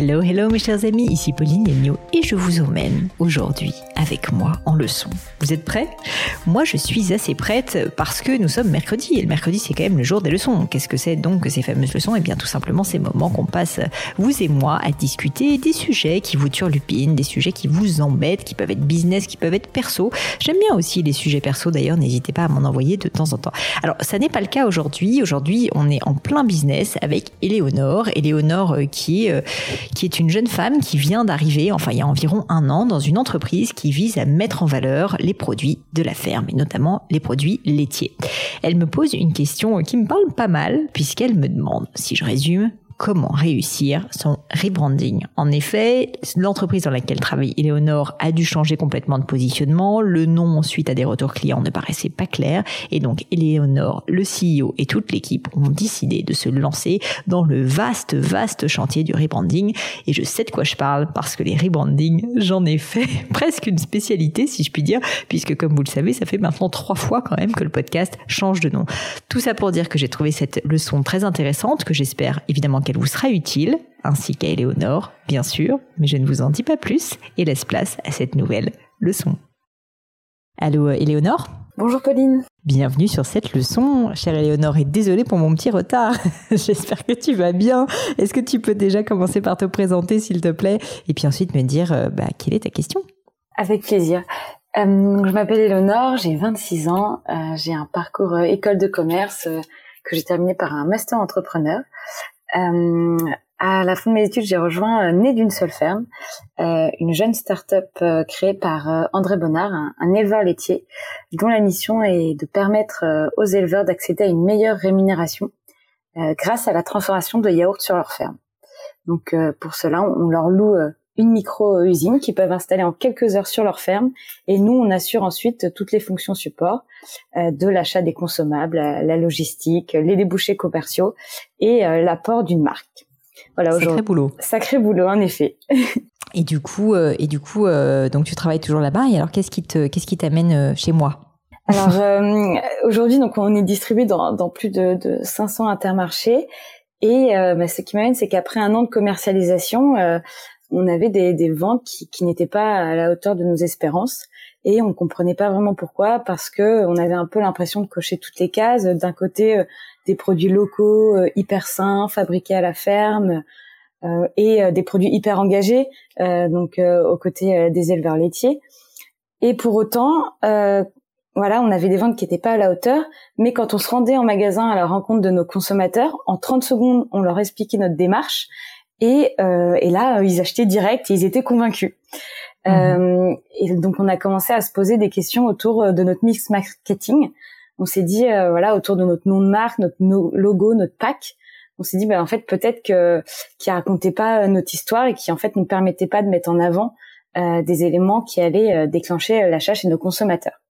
Hello, hello mes chers amis, ici Pauline Agneau et je vous emmène aujourd'hui avec moi en leçon. Vous êtes prêts? Moi je suis assez prête parce que nous sommes mercredi et le mercredi c'est quand même le jour des leçons. Qu'est-ce que c'est donc que ces fameuses leçons? Eh bien tout simplement ces moments qu'on passe vous et moi à discuter des sujets qui vous turlupinent, des sujets qui vous embêtent, qui peuvent être business, qui peuvent être perso. J'aime bien aussi les sujets perso d'ailleurs, n'hésitez pas à m'en envoyer de temps en temps. Alors ça n'est pas le cas aujourd'hui. Aujourd'hui on est en plein business avec Éléonore. Éléonore euh, qui. Euh, qui est une jeune femme qui vient d'arriver, enfin il y a environ un an, dans une entreprise qui vise à mettre en valeur les produits de la ferme, et notamment les produits laitiers. Elle me pose une question qui me parle pas mal, puisqu'elle me demande, si je résume, comment réussir son rebranding. En effet, l'entreprise dans laquelle travaille Eleonore a dû changer complètement de positionnement. Le nom suite à des retours clients ne paraissait pas clair. Et donc, Eleonore, le CEO et toute l'équipe ont décidé de se lancer dans le vaste, vaste chantier du rebranding. Et je sais de quoi je parle parce que les rebrandings, j'en ai fait presque une spécialité, si je puis dire, puisque comme vous le savez, ça fait maintenant trois fois quand même que le podcast change de nom. Tout ça pour dire que j'ai trouvé cette leçon très intéressante, que j'espère évidemment qu'elle vous sera utile, ainsi qu'à Éléonore, bien sûr, mais je ne vous en dis pas plus et laisse place à cette nouvelle leçon. Allô Éléonore Bonjour Pauline. Bienvenue sur cette leçon, chère Éléonore, et désolée pour mon petit retard. J'espère que tu vas bien. Est-ce que tu peux déjà commencer par te présenter, s'il te plaît, et puis ensuite me dire euh, bah, quelle est ta question? Avec plaisir. Euh, je m'appelle Éléonore, j'ai 26 ans, euh, j'ai un parcours école de commerce que j'ai terminé par un master entrepreneur. Euh, à la fin de mes études, j'ai rejoint euh, Né d'une seule ferme, euh, une jeune start-up créée par André Bonnard, un, un, éleveur laitier, dont la mission est de permettre aux éleveurs d'accéder à une meilleure rémunération grâce à la transformation de yaourts sur leur ferme. Donc pour cela, on leur loue une micro-usine qu'ils peuvent installer en quelques heures sur leur ferme. Et nous, on assure ensuite toutes les fonctions support, euh, de l'achat des consommables, la, logistique, les débouchés commerciaux et euh, l'apport d'une marque. Voilà, Sacré boulot. Sacré boulot, en effet. et du coup, euh, et du coup, donc tu travailles toujours là-bas. Et alors, qu'est-ce qui te, qu'est-ce qui t'amène chez moi? Alors aujourd'hui, donc on est distribué dans, dans plus de, de 500 intermarchés. Et bah, ce qui m'amène, c'est qu'après un an de commercialisation, on avait des, des ventes qui, qui n'étaient pas à la hauteur de nos espérances et on comprenait pas vraiment pourquoi parce que on avait un peu l'impression de cocher toutes les cases. D'un côté euh, des produits locaux euh, hyper sains fabriqués à la ferme euh, et des produits hyper engagés donc aux côtés des éleveurs laitiers. Et pour autant voilà, on avait des ventes qui n'étaient pas à la hauteur, mais quand on se rendait en magasin à la rencontre de nos consommateurs, en 30 secondes, on leur expliquait notre démarche et, euh, et là, ils achetaient direct et ils étaient convaincus. Euh, et donc, on a commencé à se poser des questions autour euh, de notre mix marketing. On s'est dit, euh, voilà, autour de notre nom de marque, notre logo, notre pack. On s'est dit, bah, en fait, peut-être que qui racontait pas euh, notre histoire et qui en fait nous permettait pas de mettre en avant euh, des éléments qui allaient déclencher l'achat chez nos consommateurs.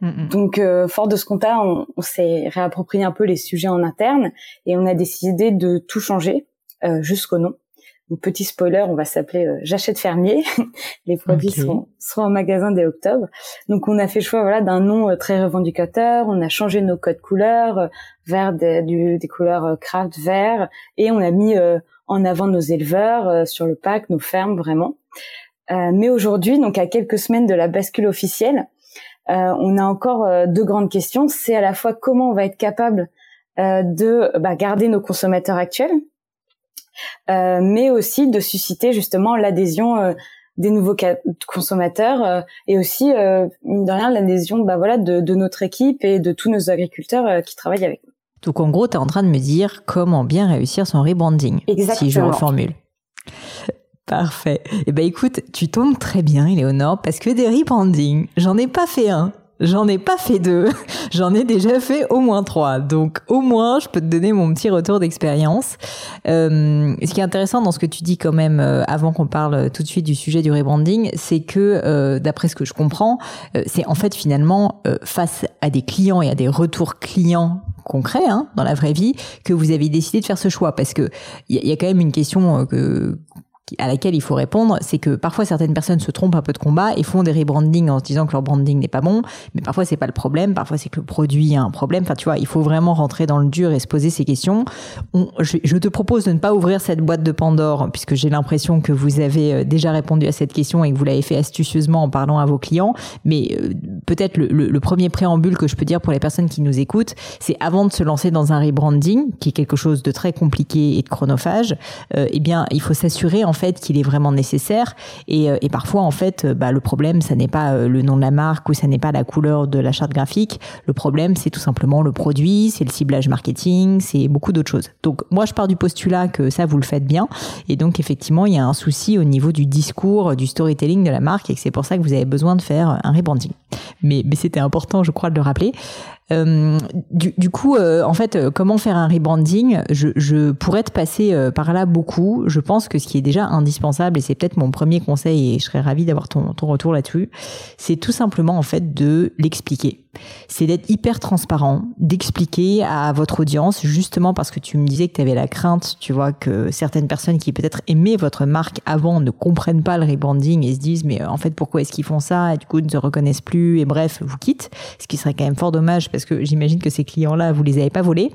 Mhm. Donc, fort de ce constat, on, on s'est réapproprié un peu les sujets en interne et on a décidé de tout changer euh, jusqu'au nom. Donc, petit spoiler, on va s'appeler euh, J'achète fermier. Les produits seront, seront en magasin dès octobre. Donc on a fait le choix voilà d'un nom euh, très revendicateur. On a changé nos codes couleurs vers des, des couleurs craft vert et on a mis en avant nos éleveurs sur le pack, nos fermes vraiment. mais aujourd'hui, donc à quelques semaines de la bascule officielle, on a encore deux grandes questions. C'est à la fois comment on va être capable de bah, garder nos consommateurs actuels, mais aussi de susciter justement l'adhésion des nouveaux consommateurs et aussi mine de rien l'adhésion bah voilà de, de, notre équipe et de tous nos agriculteurs qui travaillent avec nous. Donc en gros, tu es en train de me dire comment bien réussir son rebranding, Exactement. si je reformule. Parfait. Eh ben écoute, tu tombes très bien, Éléonore, parce que des rebranding, j'en ai pas fait un. J'en ai pas fait deux, j'en ai déjà fait au moins trois. Donc au moins, je peux te donner mon petit retour d'expérience. Euh, ce qui est intéressant dans ce que tu dis quand même, euh, avant qu'on parle tout de suite du sujet du rebranding, c'est que euh, d'après ce que je comprends, euh, c'est en fait finalement euh, face à des clients et à des retours clients concrets hein, dans la vraie vie que vous avez décidé de faire ce choix parce que il y, y, a quand même une question que à laquelle il faut répondre, c'est que parfois certaines personnes se trompent un peu de combat et font des rebranding en se disant que leur branding n'est pas bon, mais parfois c'est pas le problème, parfois c'est que le produit a un problème. Enfin, tu vois, il faut vraiment rentrer dans le dur et se poser ces questions. On, je, te propose de ne pas ouvrir cette boîte de Pandore puisque j'ai l'impression que vous avez euh, déjà répondu à cette question et que vous l'avez fait astucieusement en parlant à vos clients. Mais euh, peut-être le, premier préambule que je peux dire pour les personnes qui nous écoutent, c'est avant de se lancer dans un rebranding, qui est quelque chose de très compliqué et de chronophage, euh, eh bien, il faut s'assurer en fait qu'il est vraiment nécessaire. Et, euh, et parfois, en fait, euh, bah, le problème, ça n'est pas euh, le nom de la marque ou ça n'est pas la couleur de la charte graphique. Le problème, c'est tout simplement le produit, c'est le ciblage marketing, c'est beaucoup d'autres choses. Donc, moi, je pars du postulat que ça, vous le faites bien. Et donc, effectivement, il y a un souci au niveau du discours, du storytelling de la marque et que c'est pour ça que vous avez besoin de faire un rebranding. Mais, mais c'était important, je crois, de le rappeler. Euh, du, coup, euh, en fait, euh, comment faire un rebranding? Je, pourrais te passer par là beaucoup. Je pense que ce qui est déjà indispensable, et c'est peut-être mon premier conseil, et je serais ravie d'avoir ton, ton retour là-dessus, c'est tout simplement en fait de l'expliquer c'est d'être hyper transparent, d'expliquer à votre audience, justement parce que tu me disais que tu avais la crainte, tu vois, que certaines personnes qui peut-être aimaient votre marque avant ne comprennent pas le rebranding et se disent, mais en fait, pourquoi est-ce qu'ils font ça? Et du coup, ne se reconnaissent plus et bref, vous quittent. Ce qui serait quand même fort dommage parce que j'imagine que ces clients-là, vous les avez pas volés.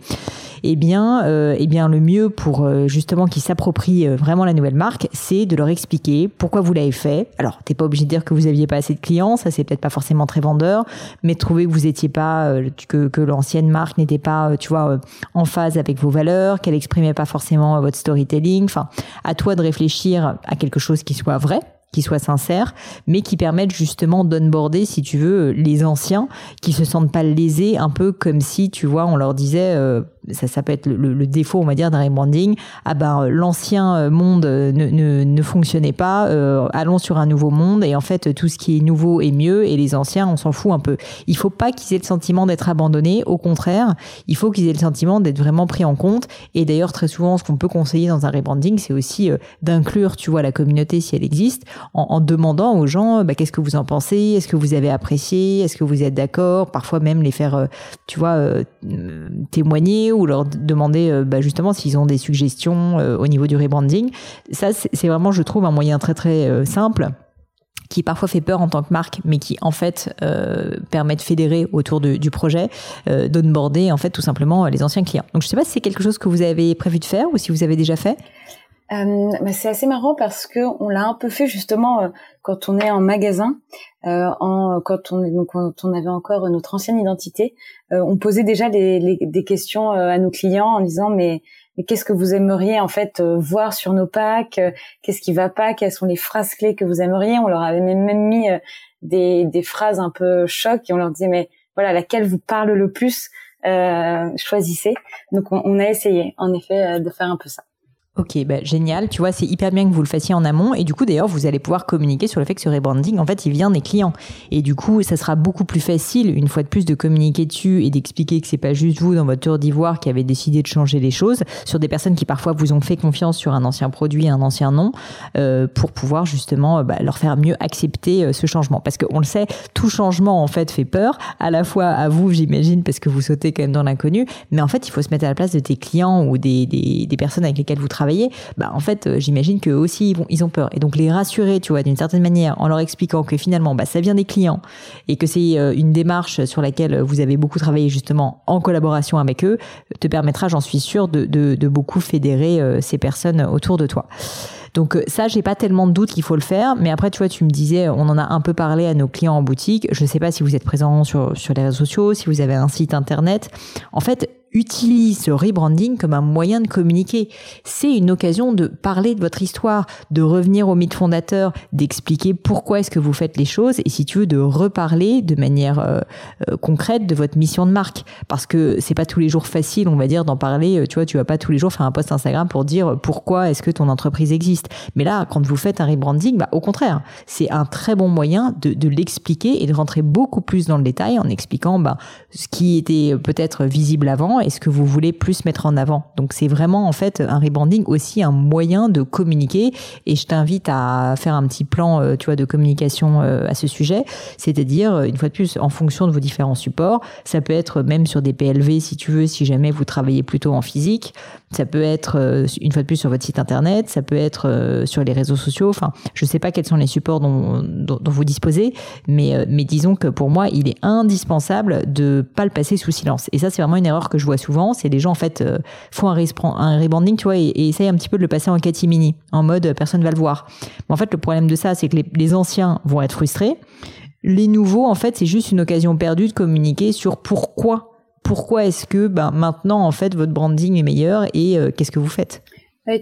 Eh bien, euh, eh bien, le mieux pour euh, justement qu'ils s'approprient euh, vraiment la nouvelle marque, c'est de leur expliquer pourquoi vous l'avez fait. Alors, t'es pas obligé de dire que vous aviez pas assez de clients, ça c'est peut-être pas forcément très vendeur, mais trouver que vous étiez pas, euh, que, que l'ancienne marque n'était pas, tu vois, en phase avec vos valeurs, qu'elle exprimait pas forcément votre storytelling. Enfin, à toi de réfléchir à quelque chose qui soit vrai qui soit sincère, mais qui permette justement d'onboarder, si tu veux, les anciens qui se sentent pas lésés, un peu comme si, tu vois, on leur disait, euh, ça, ça peut être le, défaut, on va dire, d'un rebranding. Ah ben, l'ancien monde ne, ne, ne, fonctionnait pas, euh, allons sur un nouveau monde. Et en fait, tout ce qui est nouveau est mieux, et les anciens, on s'en fout un peu. Il faut pas qu'ils aient le sentiment d'être abandonnés. Au contraire, il faut qu'ils aient le sentiment d'être vraiment pris en compte. Et d'ailleurs, très souvent, ce qu'on peut conseiller dans un rebranding, c'est aussi euh, d'inclure, tu vois, la communauté si elle existe, en, demandant aux gens, bah, qu'est-ce que vous en pensez? Est-ce que vous avez apprécié? Est-ce que vous êtes d'accord? Parfois même les faire, euh, tu vois, euh, témoigner ou leur demander euh, bah, justement s'ils ont des suggestions euh, au niveau du rebranding. Ça, c'est vraiment, je trouve, un moyen très très euh, simple qui parfois fait peur en tant que marque, mais qui en fait euh, permet de fédérer autour du projet, euh, d'onboarder en fait tout simplement les anciens clients. Donc je sais pas si c'est quelque chose que vous avez prévu de faire ou si vous avez déjà fait. Euh, bah c'est assez marrant parce que on l'a un peu fait justement euh, quand on est en magasin, euh, en, quand on donc quand on avait encore notre ancienne identité, euh, on posait déjà les, les, des questions euh, à nos clients en disant mais mais qu'est-ce que vous aimeriez en fait voir sur nos packs Qu'est-ce qui va pas Quelles sont les phrases clés que vous aimeriez? On leur avait même, mis des, des phrases un peu choc et on leur disait mais voilà laquelle vous parle le plus choisissez. Donc on, on, a essayé en effet de faire un peu ça. Ok, bah, génial. Tu vois, c'est hyper bien que vous le fassiez en amont. Et du coup, d'ailleurs, vous allez pouvoir communiquer sur le fait que ce rebranding, en fait, il vient des clients. Et du coup, ça sera beaucoup plus facile, une fois de plus, de communiquer dessus et d'expliquer que c'est pas juste vous, dans votre tour d'ivoire, qui avez décidé de changer les choses sur des personnes qui parfois vous ont fait confiance sur un ancien produit, un ancien nom, euh, pour pouvoir justement bah, leur faire mieux accepter euh, ce changement. Parce qu'on le sait, tout changement, en fait, fait peur, à la fois à vous, j'imagine, parce que vous sautez quand même dans l'inconnu. Mais en fait, il faut se mettre à la place de tes clients ou des, des, des personnes avec lesquelles vous travaillez bah en fait, euh, j'imagine qu'eux aussi ils, ont peur. Et donc les rassurer, tu vois, d'une certaine manière, en leur expliquant que finalement, bah, ça vient des clients et que c'est euh, une démarche sur laquelle vous avez beaucoup travaillé justement en collaboration avec eux, te permettra, j'en suis sûre, de, beaucoup fédérer euh, ces personnes autour de toi. Donc ça, j'ai pas tellement de doute qu'il faut le faire. Mais après, tu vois, tu me disais, on en a un peu parlé à nos clients en boutique. Je sais pas si vous êtes présent sur, sur les réseaux sociaux, si vous avez un site internet. En fait, utilise ce rebranding comme un moyen de communiquer. C'est une occasion de parler de votre histoire, de revenir au mythe fondateur, d'expliquer pourquoi est-ce que vous faites les choses et si tu veux de reparler de manière euh, euh, concrète de votre mission de marque parce que c'est pas tous les jours facile, on va dire d'en parler, euh, tu vois, tu vas pas tous les jours faire un post Instagram pour dire pourquoi est-ce que ton entreprise existe. Mais là, quand vous faites un rebranding, bah au contraire, c'est un très bon moyen de, de l'expliquer et de rentrer beaucoup plus dans le détail en expliquant bah, ce qui était peut-être visible avant est ce que vous voulez plus mettre en avant. Donc c'est vraiment en fait un rebranding aussi un moyen de communiquer. Et je t'invite à faire un petit plan euh, tu vois de communication euh, à ce sujet, c'est-à-dire euh, une fois de plus en fonction de vos différents supports, ça peut être même sur des PLV si tu veux si jamais vous travaillez plutôt en physique, ça peut être une fois de plus sur votre site internet, ça peut être sur les réseaux sociaux, enfin je sais pas quels sont les supports dont vous disposez, mais mais disons que pour moi, il est indispensable de pas le passer sous silence. Et ça c'est vraiment une erreur que je vois souvent, c'est les gens en fait euh, font un, rebanding, tu vois, et, essayent un petit peu de le passer en catimini, en mode euh, personne va le voir. Mais en fait, le problème de ça, c'est que les, anciens vont être frustrés. Les nouveaux, en fait, c'est juste une occasion perdue de communiquer sur pourquoi pourquoi est-ce que ben, maintenant en fait votre branding est meilleur et euh, qu'est-ce que vous faites?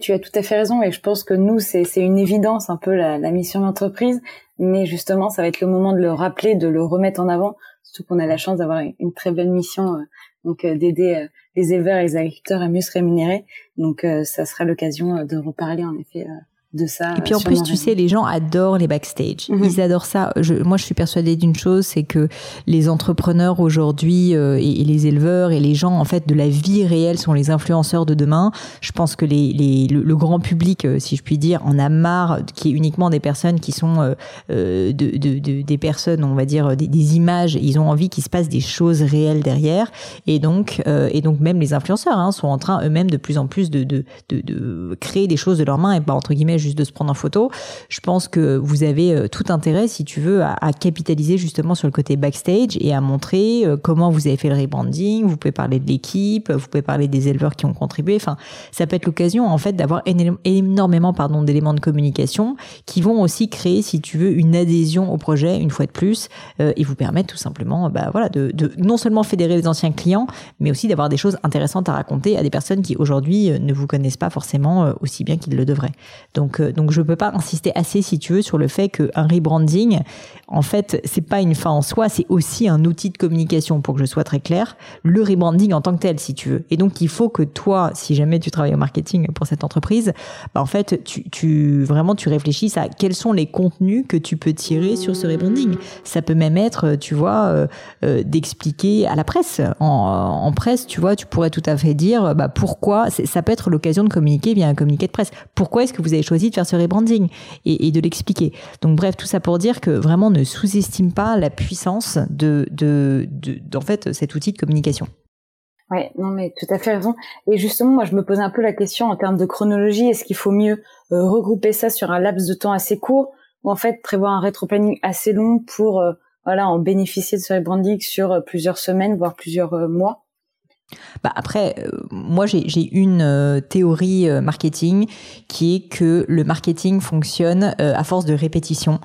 Tu as tout à fait raison et je pense que nous c'est une évidence un peu la mission d'entreprise, mais justement ça va être le moment de le rappeler, de le remettre en avant, surtout qu'on a la chance d'avoir une très belle mission donc euh, d'aider euh, les éleveurs et les agriculteurs à mieux se rémunérer. Donc euh, ça sera l'occasion de reparler en effet de ça. Et puis en plus, tu sais, les gens adorent les backstage. Mhm. Ils adorent ça. Je, moi, je suis persuadée d'une chose, c'est que les entrepreneurs aujourd'hui euh, et, les éleveurs et les gens en fait de la vie réelle sont les influenceurs de demain. Je pense que les, les le, grand public, euh, si je puis dire, en a marre qui est uniquement des personnes qui sont euh, de, de, de, des personnes, on va dire des, des images. Ils ont envie qu'il se passe des choses réelles derrière. Et donc, et donc même les influenceurs hein, sont en train eux-mêmes de plus en plus de, de créer des choses de leurs mains et pas entre guillemets juste de se prendre en photo. Je pense que vous avez euh, tout intérêt, si tu veux, à, capitaliser justement sur le côté backstage et à montrer euh, comment vous avez fait le rebranding. Vous pouvez parler de l'équipe, vous pouvez parler des éleveurs qui ont contribué. Enfin, ça peut être l'occasion en fait d'avoir énormément pardon d'éléments de communication qui vont aussi créer, si tu veux, une adhésion au projet une fois de plus euh, et vous permettre tout simplement, bah voilà, de, de non seulement fédérer les anciens clients, mais aussi d'avoir des choses intéressantes à raconter à des personnes qui aujourd'hui ne vous connaissent pas forcément aussi bien qu'ils le devraient. Donc donc, euh, donc je peux pas insister assez, si tu veux, sur le fait qu'un rebranding, en fait, c'est pas une fin en soi, c'est aussi un outil de communication, pour que je sois très clair. Le rebranding en tant que tel, si tu veux. Et donc, il faut que toi, si jamais tu travailles au marketing pour cette entreprise, bah, en fait, tu, vraiment tu réfléchisses à quels sont les contenus que tu peux tirer sur ce rebranding. Ça peut même être, tu vois, euh, euh, d'expliquer à la presse. En, en, presse, tu vois, tu pourrais tout à fait dire, bah pourquoi. Ça peut être l'occasion de communiquer via un communiqué de presse. Pourquoi est-ce que vous avez choisi de faire ce rebranding et, de l'expliquer. Donc bref, tout ça pour dire que vraiment ne sous-estime pas la puissance de, de, fait, cet outil de communication. Ouais, non mais tout à fait raison. Et justement, moi je me pose un peu la question en termes de chronologie, est-ce qu'il faut mieux euh, regrouper ça sur un laps de temps assez court ou en fait prévoir un rétro-planning assez long pour euh, voilà en bénéficier de ce rebranding sur euh, plusieurs semaines voire plusieurs mois? Bah après, euh, moi j'ai une euh, théorie euh, marketing qui est que le marketing fonctionne à force de répétition,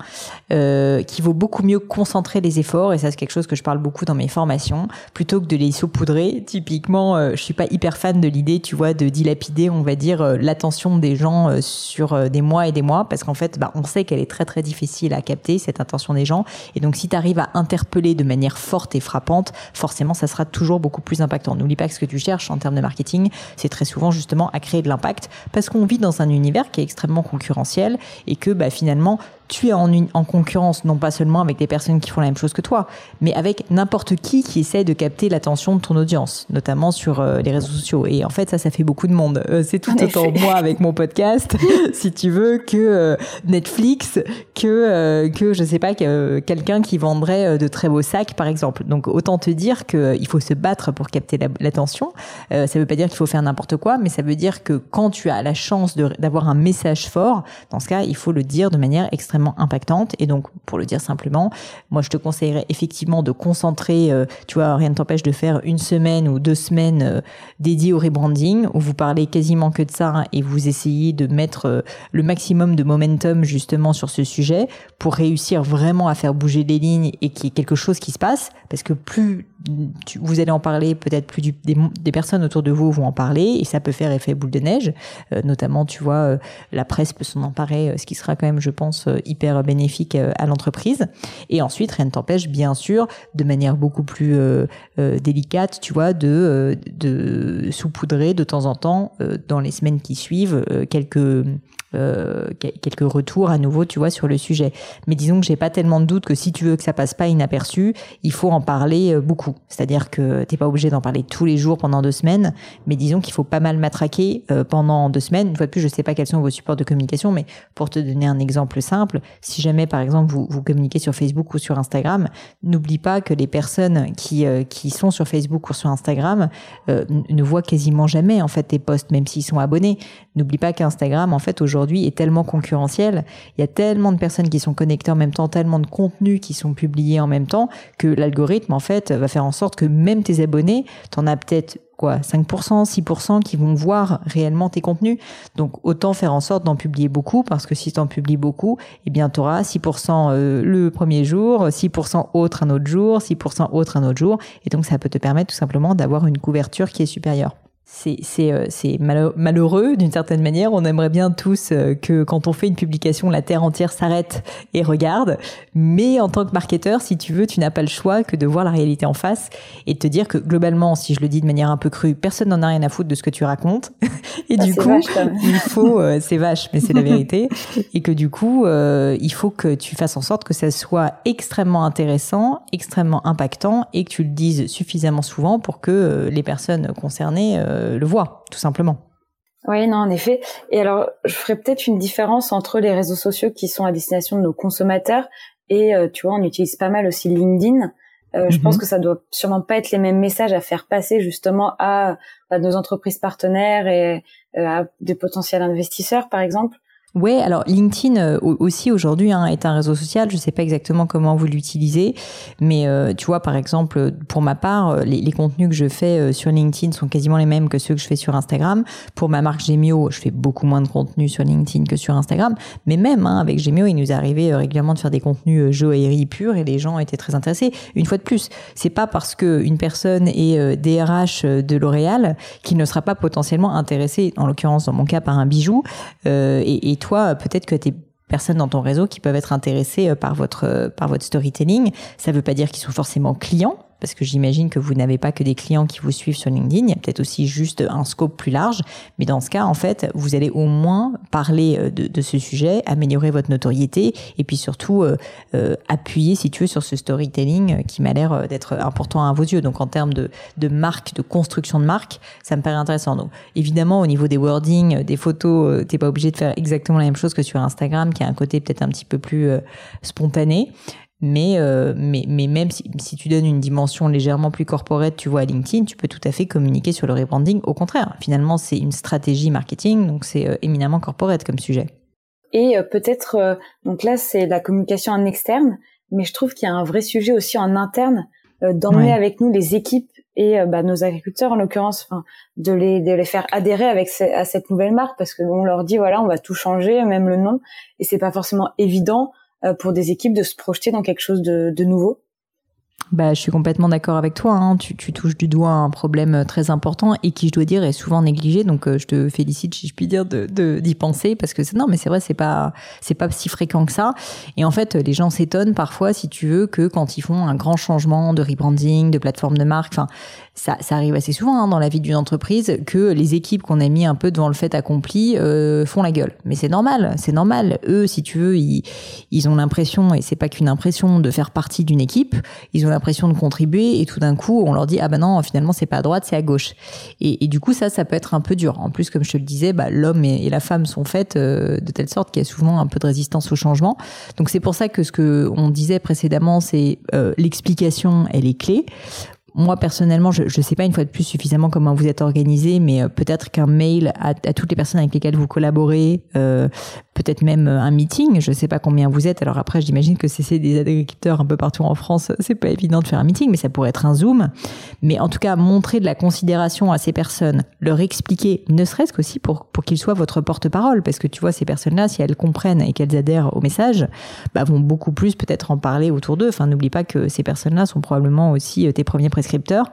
qu'il vaut beaucoup mieux concentrer les efforts, et ça c'est quelque chose que je parle beaucoup dans mes formations, plutôt que de les saupoudrer. Typiquement, je suis pas hyper fan de l'idée, tu vois, de dilapider, on va dire, l'attention des gens sur des mois et des mois, parce qu'en fait, bah, on sait qu'elle est très très difficile à capter, cette attention des gens, et donc si tu arrives à interpeller de manière forte et frappante, forcément ça sera toujours beaucoup plus impactant. Pas que ce que tu cherches en termes de marketing, c'est très souvent justement à créer de l'impact parce qu'on vit dans un univers qui est extrêmement concurrentiel et que bah, finalement tu es en, en concurrence non pas seulement avec des personnes qui font la même chose que toi, mais avec n'importe qui qui essaie de capter l'attention de ton audience, notamment sur euh, les réseaux sociaux. Et en fait, ça, ça fait beaucoup de monde. Euh, c'est tout autant moi avec mon podcast, si tu veux, que euh, Netflix, que que je sais pas, que quelqu'un qui vendrait de très beaux sacs, par exemple. Donc autant te dire qu'il faut se battre pour capter l'attention. ça veut pas dire qu'il faut faire n'importe quoi, mais ça veut dire que quand tu as la chance d'avoir un message fort, dans ce cas, il faut le dire de manière extrêmement impactantes. Et donc, pour le dire simplement, moi, je te conseillerais effectivement de concentrer, euh, tu vois, rien ne t'empêche de faire une semaine ou deux semaines euh, dédiées au rebranding, où vous parlez quasiment que de ça et vous essayez de mettre euh, le maximum de momentum justement sur ce sujet pour réussir vraiment à faire bouger les lignes et qu'il y ait quelque chose qui se passe. Parce que plus vous allez en parler, peut-être plus des, personnes autour de vous vont en parler et ça peut faire effet boule de neige. Notamment, tu vois, la presse peut s'en emparer, ce qui sera quand même, je pense, hyper bénéfique à l'entreprise. Et ensuite, rien ne t'empêche, bien sûr, de manière beaucoup plus délicate, tu vois, de, de saupoudrer de temps en temps, dans les semaines qui suivent, quelques euh, quelques retours à nouveau, tu vois, sur le sujet. Mais disons que j'ai pas tellement de doute que si tu veux que ça passe pas inaperçu, il faut en parler euh, beaucoup. C'est-à-dire que t'es pas obligé d'en parler tous les jours pendant deux semaines, mais disons qu'il faut pas mal matraquer euh, pendant deux semaines. Une fois de plus, je sais pas quels sont vos supports de communication, mais pour te donner un exemple simple, si jamais par exemple vous, vous communiquez sur Facebook ou sur Instagram, n'oublie pas que les personnes qui qui sont sur Facebook ou sur Instagram ne voient quasiment jamais en fait tes posts, même s'ils sont abonnés. N'oublie pas qu'Instagram en fait aujourd'hui est tellement concurrentiel, il y a tellement de personnes qui sont connectées en même temps, tellement de contenus qui sont publiés en même temps, que l'algorithme, en fait, va faire en sorte que même tes abonnés, t'en as peut-être quoi 5%, 6% qui vont voir réellement tes contenus. Donc autant faire en sorte d'en publier beaucoup parce que si tu en publies beaucoup, eh bien tu auras 6% euh, le premier jour, 6% autre un autre jour, 6% autre un autre jour. Et donc ça peut te permettre tout simplement d'avoir une couverture qui est supérieure c'est euh, malheureux d'une certaine manière. On aimerait bien tous euh, que quand on fait une publication, la terre entière s'arrête et regarde. Mais en tant que marketeur, si tu veux, tu n'as pas le choix que de voir la réalité en face et de te dire que globalement, si je le dis de manière un peu crue, personne n'en a rien à foutre de ce que tu racontes. Et ah, du coup, il faut, euh, c'est vache, mais c'est la vérité. Et que du coup, il faut que tu fasses en sorte que ça soit extrêmement intéressant, extrêmement impactant et que tu le dises suffisamment souvent pour que les personnes concernées le voit, tout simplement. Oui, non, en effet. Et alors, je ferais peut-être une différence entre les réseaux sociaux qui sont à destination de nos consommateurs et, euh, tu vois, on utilise pas mal aussi LinkedIn. Euh, je pense mhm. que ça doit sûrement pas être les mêmes messages à faire passer justement à, à nos entreprises partenaires et à des potentiels investisseurs, par exemple. Ouais, alors LinkedIn euh, aussi aujourd'hui hein, est un réseau social. Je sais pas exactement comment vous l'utilisez, mais euh, tu vois, par exemple, pour ma part, euh, les, les, contenus que je fais sur LinkedIn sont quasiment les mêmes que ceux que je fais sur Instagram. Pour ma marque Gemio, je fais beaucoup moins de contenu sur LinkedIn que sur Instagram, mais même hein, avec Gemio, il nous arrivait régulièrement de faire des contenus joaillerie pure et les gens étaient très intéressés. Une fois de plus, c'est pas parce que une personne est DRH de L'Oréal qu'il ne sera pas potentiellement intéressé, en l'occurrence dans mon cas, par un bijou et, et toi, peut-être que tu es personnes dans ton réseau qui peuvent être intéressées euh, par votre euh, par votre storytelling. Ça ne veut pas dire qu'ils sont forcément clients, parce que j'imagine que vous n'avez pas que des clients qui vous suivent sur LinkedIn, il y a peut-être aussi juste un scope plus large, mais dans ce cas, en fait, vous allez au moins parler euh, de, ce sujet, améliorer votre notoriété, et puis surtout euh, euh, appuyer, si tu veux, sur ce storytelling qui m'a l'air d'être important à vos yeux. Donc en termes de, de marque, de construction de marque, ça me paraît intéressant. Donc évidemment, au niveau des wordings, des photos, t'es pas obligé de faire exactement la même chose que sur Instagram, qui a un côté peut-être un petit peu plus spontané. Mais, euh, mais, mais même si, si, tu donnes une dimension légèrement plus corporate, tu vois, à LinkedIn, tu peux tout à fait communiquer sur le rebranding. Au contraire, finalement, c'est une stratégie marketing, donc c'est euh, éminemment corporate comme sujet. Et euh, peut-être, donc là, c'est la communication en externe, mais je trouve qu'il y a un vrai sujet aussi en interne d'emmener avec nous les équipes et bah, nos agriculteurs en l'occurrence, enfin, de les de les faire adhérer avec à cette nouvelle marque parce que on leur dit voilà, on va tout changer, même le nom, et c'est pas forcément évident euh, pour des équipes de se projeter dans quelque chose de, de nouveau bah, je suis complètement d'accord avec toi. Hein. Tu, touches du doigt un problème euh, très important et qui, je dois dire, est souvent négligé. Donc, euh, je te félicite, si je puis dire, de d'y penser parce que non, mais c'est vrai, c'est pas c'est pas si fréquent que ça. Et en fait, les gens s'étonnent parfois, si tu veux, que quand ils font un grand changement de rebranding, de plateforme de marque, enfin, ça, ça arrive assez souvent hein, dans la vie d'une entreprise que les équipes qu'on a mis un peu devant le fait accompli euh, font la gueule. Mais c'est normal, c'est normal. Eux, si tu veux, ils, ils ont l'impression, et c'est pas qu'une impression, de faire partie d'une équipe. Ils ont l'impression de contribuer et tout d'un coup, on leur dit ah ben non, finalement c'est pas à droite, c'est à gauche. Et, du coup, ça, ça peut être un peu dur. En plus, comme je te le disais, bah, l'homme et, la femme sont faites euh, de telle sorte qu'il y a souvent un peu de résistance au changement. Donc c'est pour ça que ce que on disait précédemment, c'est euh, l'explication, elle est clé moi personnellement, je ne sais pas une fois de plus suffisamment comment vous êtes organisé, mais euh, peut-être qu'un mail à, toutes les personnes avec lesquelles vous collaborez, euh, peut-être même un meeting. Je ne sais pas combien vous êtes. Alors après, j'imagine que c'est des agriculteurs un peu partout en France. C'est pas évident de faire un meeting, mais ça pourrait être un zoom. Mais en tout cas, montrer de la considération à ces personnes, leur expliquer, ne serait-ce qu'aussi pour pour qu'ils soient votre porte-parole, parce que tu vois ces personnes-là, si elles comprennent et qu'elles adhèrent au message, bah, vont beaucoup plus peut-être en parler autour d'eux. Enfin, n'oublie pas que ces personnes-là sont probablement aussi tes premiers prescripteurs.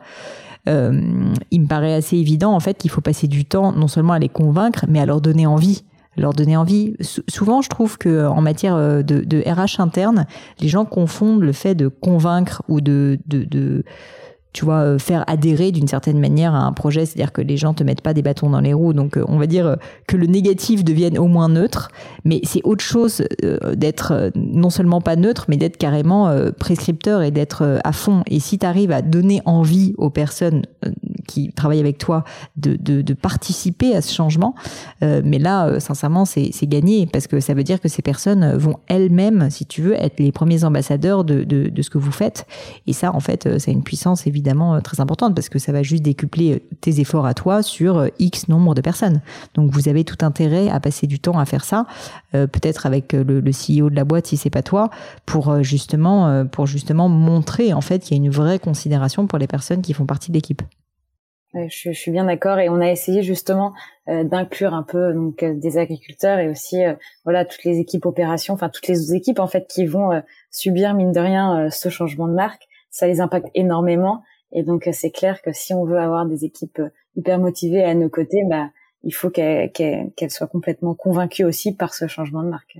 Euh, il me paraît assez évident en fait qu'il faut passer du temps non seulement à les convaincre, mais à leur donner envie leur donner envie. souvent, je trouve que en matière euh, de, de, RH interne, les gens confondent le fait de convaincre ou de, de, de tu vois, euh, faire adhérer d'une certaine manière à un projet, c'est-à-dire que les gens te mettent pas des bâtons dans les roues. Donc, euh, on va dire euh, que le négatif devienne au moins neutre, mais c'est autre chose d'être non seulement pas neutre, mais d'être carrément prescripteur et d'être à fond. Et si tu arrives à donner envie aux personnes qui travaillent avec toi de, de, de participer à ce changement, mais là, sincèrement, c'est gagné parce que ça veut dire que ces personnes vont elles-mêmes, si tu veux, être les premiers ambassadeurs de, de, de ce que vous faites. Et ça, en fait, c'est une puissance évidemment euh, très importante parce que ça va juste décupler euh, tes efforts à toi sur euh, X nombre de personnes. Donc vous avez tout intérêt à passer du temps à faire ça, peut-être avec le, le, CEO de la boîte si c'est pas toi, pour justement pour justement montrer en fait qu'il y a une vraie considération pour les personnes qui font partie de l'équipe. Je, je, suis bien d'accord et on a essayé justement d'inclure un peu donc des agriculteurs et aussi voilà toutes les équipes opérations, enfin toutes les équipes en fait qui vont subir mine de rien ce changement de marque. Ça les impacte énormément et donc c'est clair que si on veut avoir des équipes euh, hyper motivées à nos côtés, bah il faut qu'elles soient complètement convaincues aussi par ce changement de marque.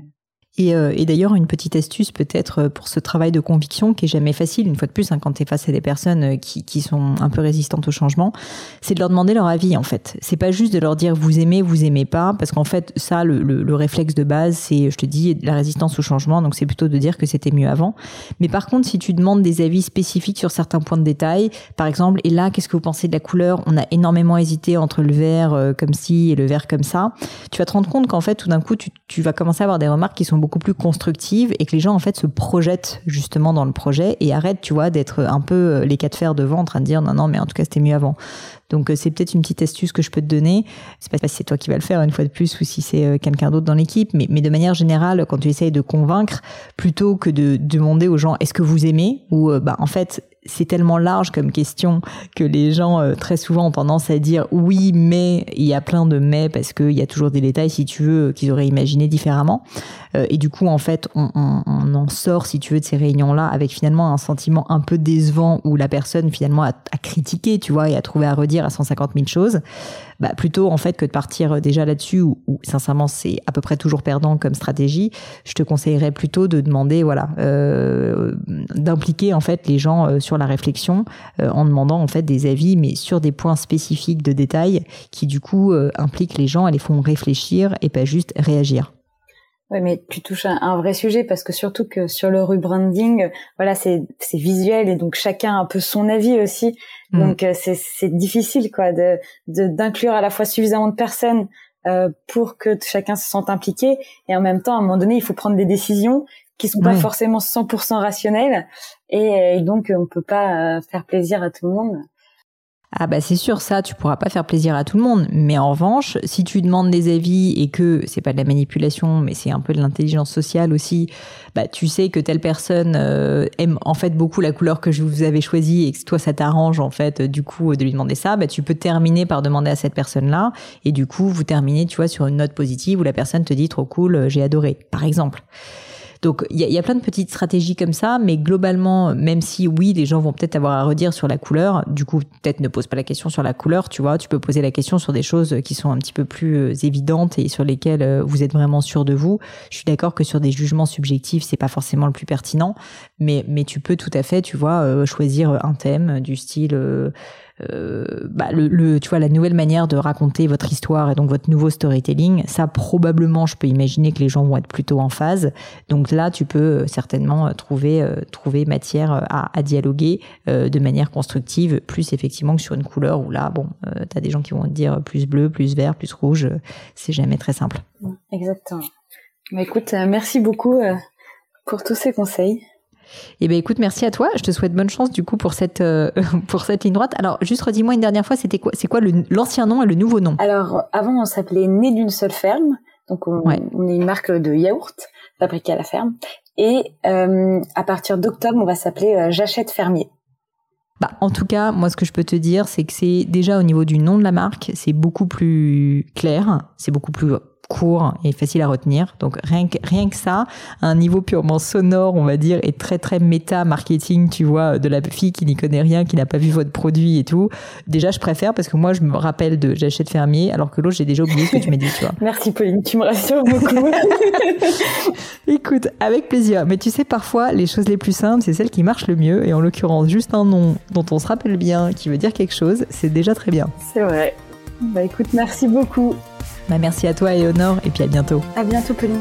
Et, euh, et d'ailleurs, une petite astuce peut-être euh, pour ce travail de conviction qui est jamais facile, une fois de plus, hein, quand tu es face à des personnes euh, qui, qui sont un peu résistantes au changement, c'est de leur demander leur avis en fait. C'est pas juste de leur dire vous aimez, vous aimez pas, parce qu'en fait, ça, le, le, le, réflexe de base, c'est, je te dis, la résistance au changement, donc c'est plutôt de dire que c'était mieux avant. Mais par contre, si tu demandes des avis spécifiques sur certains points de détail, par exemple, et là, qu'est-ce que vous pensez de la couleur? On a énormément hésité entre le vert comme ci et le vert comme ça. Tu vas te rendre compte qu'en fait, tout d'un coup, tu, tu vas commencer à avoir des remarques qui sont beaucoup plus constructive et que les gens en fait se projettent justement dans le projet et arrêtent, tu vois, d'être un peu euh, les cas de fer devant en train de dire non non mais en tout cas c'était mieux avant. Donc euh, c'est peut-être une petite astuce que je peux te donner. C'est pas si c'est toi qui vas le faire une fois de plus ou si c'est euh, quelqu'un d'autre dans l'équipe, mais, mais de manière générale, quand tu essayes de convaincre, plutôt que de demander aux gens est-ce que vous aimez? Ou bah en fait c'est tellement large comme question que les gens euh, très souvent ont tendance à dire oui, mais il y a plein de mais parce qu'il y a toujours des détails, si tu veux, qu'ils auraient imaginé différemment. Euh, et du coup, en fait, on, on, on, en sort, si tu veux, de ces réunions-là avec finalement un sentiment un peu décevant où la personne finalement a, a critiqué, tu vois, et a trouvé à redire à 150 000 choses bah, plutôt en fait que de partir euh, déjà là-dessus où, sincèrement c'est à peu près toujours perdant comme stratégie, je te conseillerais plutôt de demander voilà euh, d'impliquer en fait les gens euh, sur la réflexion euh, en demandant en fait des avis mais sur des points spécifiques de détail qui du coup impliquent les gens et les font réfléchir et pas juste réagir. Oui, mais tu touches un, un, vrai sujet parce que surtout que sur le rebranding, voilà, c'est c'est visuel et donc chacun a un peu son avis aussi. Mm. Donc euh, c'est c'est difficile quoi de d'inclure à la fois suffisamment de personnes euh, pour que chacun se sente impliqué et en même temps à un moment donné il faut prendre des décisions qui sont pas forcément 100% rationnelles et, et, donc on peut pas euh, faire plaisir à tout le monde. Ah bah c'est sûr, ça, tu pourras pas faire plaisir à tout le monde. Mais en revanche, si tu demandes des avis et que c'est pas de la manipulation, mais c'est un peu de l'intelligence sociale aussi, bah tu sais que telle personne euh, aime en fait beaucoup la couleur que je vous avais choisie et que toi ça t'arrange en fait du coup de lui demander ça, bah tu peux terminer par demander à cette personne-là et du coup vous terminez, tu vois, sur une note positive où la personne te dit trop cool, j'ai adoré, par exemple. Donc il y a, plein de petites stratégies comme ça, mais globalement, même si oui, les gens vont peut-être avoir à redire sur la couleur, du coup peut-être ne pose pas la question sur la couleur, tu vois, tu peux poser la question sur des choses qui sont un petit peu plus euh, évidentes et sur lesquelles euh, vous êtes vraiment sûr de vous. Je suis d'accord que sur des jugements subjectifs, c'est pas forcément le plus pertinent, mais mais tu peux tout à fait, tu vois, euh, choisir un thème du style bah, le, tu vois, la nouvelle manière de raconter votre histoire et donc votre nouveau storytelling, ça probablement, je peux imaginer que les gens vont être plutôt en phase. Donc là, tu peux euh, certainement euh, trouver trouver matière à, à dialoguer de manière constructive, plus effectivement que sur une couleur où là, bon, tu as des gens qui vont te dire plus bleu, plus vert, plus rouge. c'est jamais très simple. Exactement. Mais écoute, merci beaucoup pour tous ces conseils. Eh ben écoute, merci à toi. Je te souhaite bonne chance du coup pour cette euh, pour cette ligne droite. Alors juste redis-moi une dernière fois, c'était quoi C'est quoi l'ancien nom et le nouveau nom? Alors avant on s'appelait Né d'une seule ferme, donc on, est une marque de yaourt fabriquée à la ferme. Et euh, à partir d'octobre, on va s'appeler euh, J'achète fermier. Bah, en tout cas, moi, ce que je peux te dire, c'est que c'est déjà au niveau du nom de la marque, c'est beaucoup plus clair, c'est beaucoup plus court et facile à retenir. Donc rien que, rien que ça, un niveau purement sonore, on va dire, et très très méta marketing, tu vois, de la fille qui n'y connaît rien, qui n'a pas vu votre produit et tout. Déjà, je préfère parce que moi, je me rappelle de j'achète fermier, alors que l'autre, j'ai déjà oublié ce que tu m'as dit, tu vois. Merci Pauline, tu me rassures beaucoup. Écoute, avec plaisir. Mais tu sais, parfois, les choses les plus simples, c'est celles qui marchent le mieux. Et en l'occurrence, juste un nom dont on se rappelle bien, qui veut dire quelque chose, c'est déjà très bien. C'est vrai. Bah écoute, merci beaucoup. Bah, merci à toi, Eleonore, et puis à bientôt. À bientôt, Pauline.